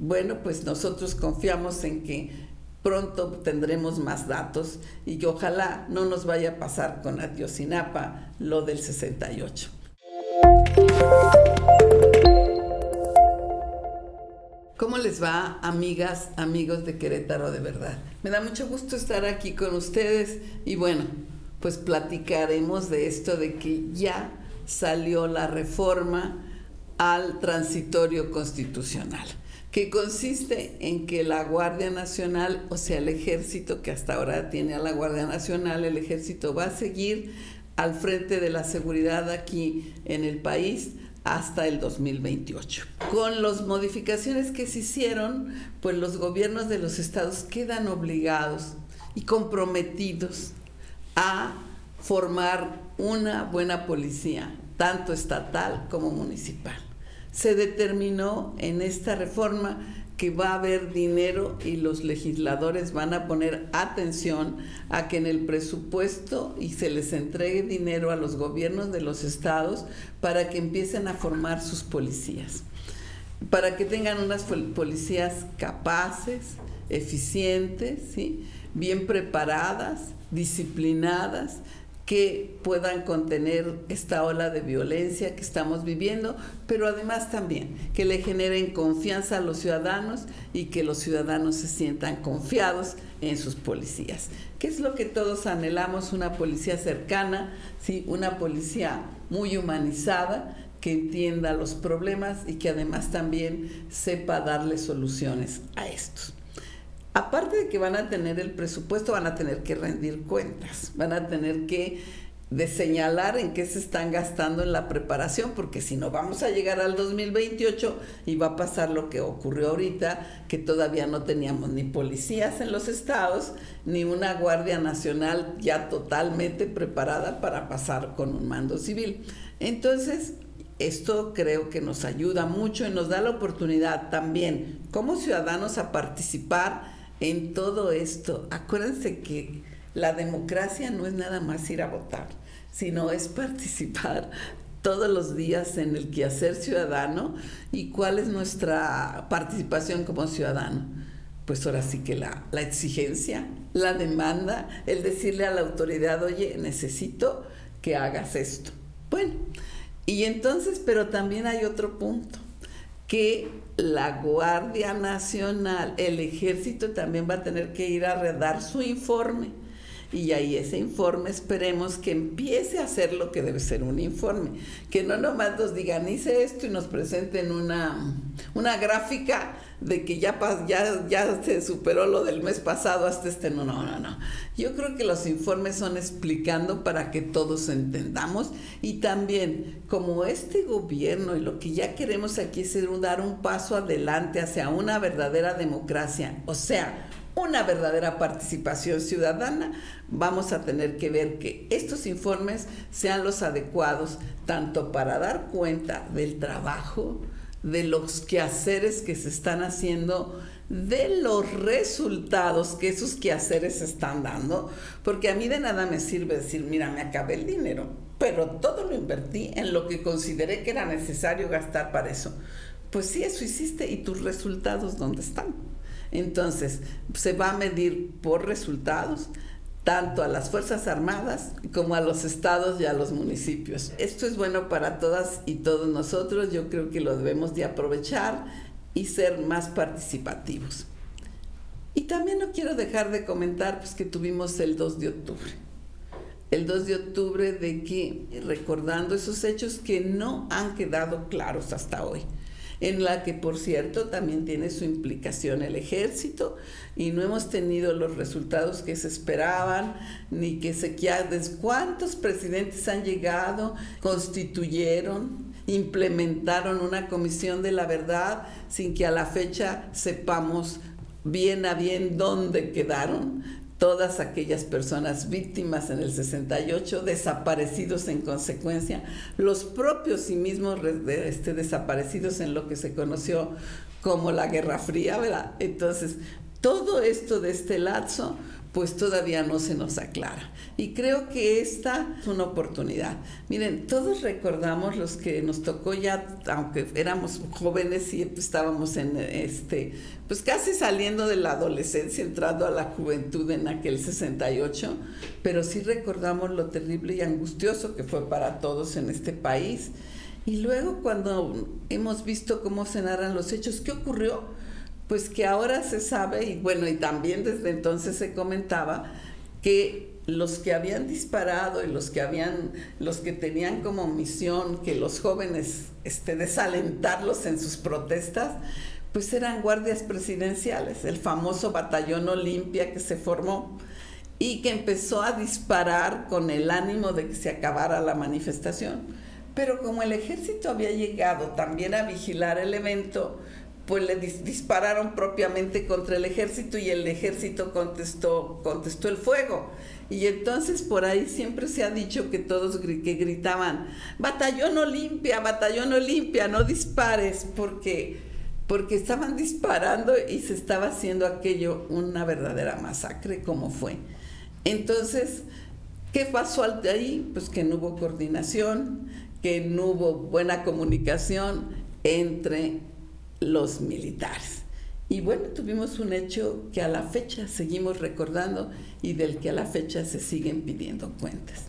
bueno, pues nosotros confiamos en que pronto tendremos más datos y que ojalá no nos vaya a pasar con Atiosinapa lo del 68. ¿Cómo les va, amigas, amigos de Querétaro de verdad? Me da mucho gusto estar aquí con ustedes y bueno, pues platicaremos de esto de que ya salió la reforma al transitorio constitucional, que consiste en que la Guardia Nacional, o sea, el ejército que hasta ahora tiene a la Guardia Nacional, el ejército va a seguir al frente de la seguridad aquí en el país hasta el 2028. Con las modificaciones que se hicieron, pues los gobiernos de los estados quedan obligados y comprometidos a formar una buena policía, tanto estatal como municipal. Se determinó en esta reforma que va a haber dinero y los legisladores van a poner atención a que en el presupuesto y se les entregue dinero a los gobiernos de los estados para que empiecen a formar sus policías, para que tengan unas policías capaces, eficientes, bien preparadas, disciplinadas, que puedan contener esta ola de violencia que estamos viviendo, pero además también que le generen confianza a los ciudadanos y que los ciudadanos se sientan confiados en sus policías. ¿Qué es lo que todos anhelamos? Una policía cercana, ¿sí? una policía muy humanizada, que entienda los problemas y que además también sepa darle soluciones a estos aparte de que van a tener el presupuesto, van a tener que rendir cuentas, van a tener que de señalar en qué se están gastando en la preparación, porque si no vamos a llegar al 2028 y va a pasar lo que ocurrió ahorita, que todavía no teníamos ni policías en los estados, ni una Guardia Nacional ya totalmente preparada para pasar con un mando civil. Entonces, esto creo que nos ayuda mucho y nos da la oportunidad también como ciudadanos a participar en todo esto. Acuérdense que la democracia no es nada más ir a votar, sino es participar todos los días en el quehacer ciudadano y cuál es nuestra participación como ciudadano. Pues ahora sí que la, la exigencia, la demanda, el decirle a la autoridad, oye, necesito que hagas esto. Bueno, y entonces, pero también hay otro punto que la Guardia Nacional, el ejército también va a tener que ir a redar su informe. Y ahí ese informe esperemos que empiece a hacer lo que debe ser un informe. Que no nomás nos digan, hice esto y nos presenten una, una gráfica de que ya, ya, ya se superó lo del mes pasado hasta este. No, no, no, no. Yo creo que los informes son explicando para que todos entendamos y también como este gobierno y lo que ya queremos aquí es dar un paso adelante hacia una verdadera democracia, o sea, una verdadera participación ciudadana, vamos a tener que ver que estos informes sean los adecuados tanto para dar cuenta del trabajo, de los quehaceres que se están haciendo, de los resultados que esos quehaceres están dando, porque a mí de nada me sirve decir, mira, me acabé el dinero, pero todo lo invertí en lo que consideré que era necesario gastar para eso. Pues sí, eso hiciste y tus resultados, ¿dónde están? Entonces, se va a medir por resultados tanto a las Fuerzas Armadas como a los estados y a los municipios. Esto es bueno para todas y todos nosotros, yo creo que lo debemos de aprovechar y ser más participativos. Y también no quiero dejar de comentar pues, que tuvimos el 2 de octubre. El 2 de octubre de que, recordando esos hechos que no han quedado claros hasta hoy en la que por cierto también tiene su implicación el ejército y no hemos tenido los resultados que se esperaban ni que se cuántos presidentes han llegado, constituyeron, implementaron una comisión de la verdad sin que a la fecha sepamos bien a bien dónde quedaron todas aquellas personas víctimas en el 68, desaparecidos en consecuencia, los propios y mismos este, desaparecidos en lo que se conoció como la Guerra Fría, ¿verdad? Entonces, todo esto de este lazo, pues todavía no se nos aclara. Y creo que esta es una oportunidad. Miren, todos recordamos los que nos tocó ya, aunque éramos jóvenes y estábamos en este, pues casi saliendo de la adolescencia, entrando a la juventud en aquel 68, pero sí recordamos lo terrible y angustioso que fue para todos en este país. Y luego cuando hemos visto cómo se narran los hechos, ¿qué ocurrió? Pues que ahora se sabe, y bueno, y también desde entonces se comentaba, que los que habían disparado y los que habían, los que tenían como misión que los jóvenes este, desalentarlos en sus protestas, pues eran guardias presidenciales, el famoso batallón Olimpia que se formó y que empezó a disparar con el ánimo de que se acabara la manifestación. Pero como el ejército había llegado también a vigilar el evento, pues le dispararon propiamente contra el ejército y el ejército contestó, contestó el fuego. Y entonces por ahí siempre se ha dicho que todos que gritaban, batallón Olimpia, batallón Olimpia, no dispares, porque, porque estaban disparando y se estaba haciendo aquello una verdadera masacre como fue. Entonces, ¿qué pasó ahí? Pues que no hubo coordinación, que no hubo buena comunicación entre los militares. Y bueno, tuvimos un hecho que a la fecha seguimos recordando y del que a la fecha se siguen pidiendo cuentas.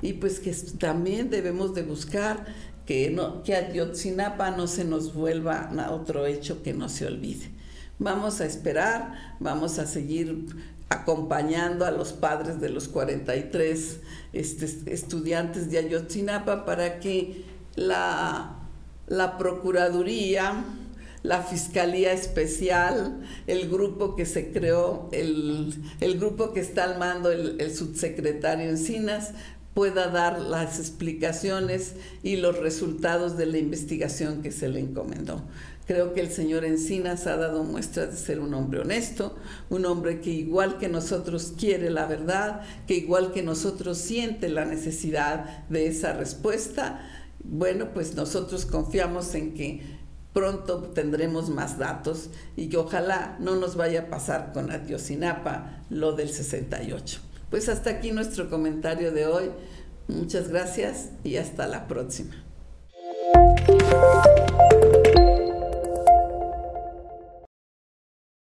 Y pues que también debemos de buscar que, no, que Ayotzinapa no se nos vuelva a otro hecho que no se olvide. Vamos a esperar, vamos a seguir acompañando a los padres de los 43 este, estudiantes de Ayotzinapa para que la, la Procuraduría, la Fiscalía Especial, el grupo que se creó, el, grupo que está al mando, el, el subsecretario Encinas, pueda dar las explicaciones y los resultados de la investigación que se le encomendó. Creo que el señor Encinas ha dado muestras de ser un hombre honesto, un hombre que igual que nosotros quiere la verdad, que igual que nosotros siente la necesidad de esa respuesta. Bueno, pues nosotros confiamos en que pronto tendremos más datos y que ojalá no nos vaya a pasar con Atiosinapa lo del 68. Pues hasta aquí nuestro comentario de hoy. Muchas gracias y hasta la próxima.